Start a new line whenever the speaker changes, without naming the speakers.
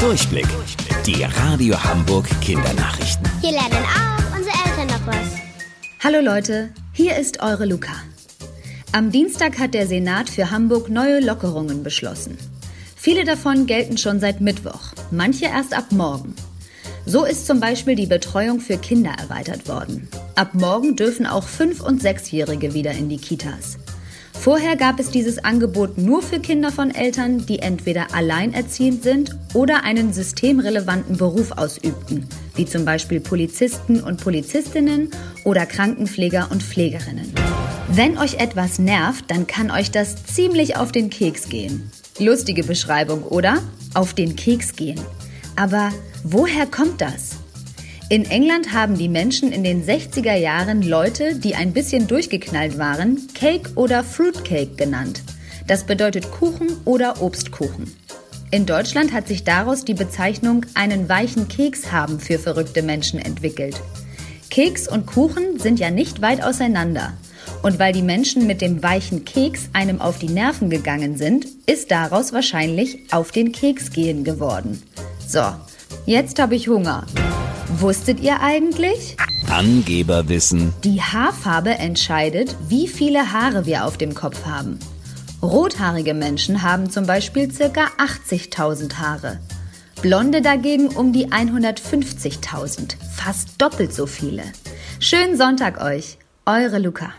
Durchblick. Die Radio Hamburg Kindernachrichten.
Hier lernen auch unsere Eltern noch was.
Hallo Leute, hier ist eure Luca. Am Dienstag hat der Senat für Hamburg neue Lockerungen beschlossen. Viele davon gelten schon seit Mittwoch, manche erst ab morgen. So ist zum Beispiel die Betreuung für Kinder erweitert worden. Ab morgen dürfen auch Fünf- und Sechsjährige wieder in die Kitas. Vorher gab es dieses Angebot nur für Kinder von Eltern, die entweder alleinerziehend sind oder einen systemrelevanten Beruf ausübten, wie zum Beispiel Polizisten und Polizistinnen oder Krankenpfleger und Pflegerinnen. Wenn euch etwas nervt, dann kann euch das ziemlich auf den Keks gehen. Lustige Beschreibung, oder? Auf den Keks gehen. Aber woher kommt das? In England haben die Menschen in den 60er Jahren Leute, die ein bisschen durchgeknallt waren, Cake oder Fruitcake genannt. Das bedeutet Kuchen oder Obstkuchen. In Deutschland hat sich daraus die Bezeichnung einen weichen Keks haben für verrückte Menschen entwickelt. Keks und Kuchen sind ja nicht weit auseinander. Und weil die Menschen mit dem weichen Keks einem auf die Nerven gegangen sind, ist daraus wahrscheinlich auf den Keks gehen geworden. So, jetzt habe ich Hunger. Wusstet ihr eigentlich?
Angeberwissen.
Die Haarfarbe entscheidet, wie viele Haare wir auf dem Kopf haben. Rothaarige Menschen haben zum Beispiel ca. 80.000 Haare. Blonde dagegen um die 150.000, fast doppelt so viele. Schönen Sonntag euch, eure Luca.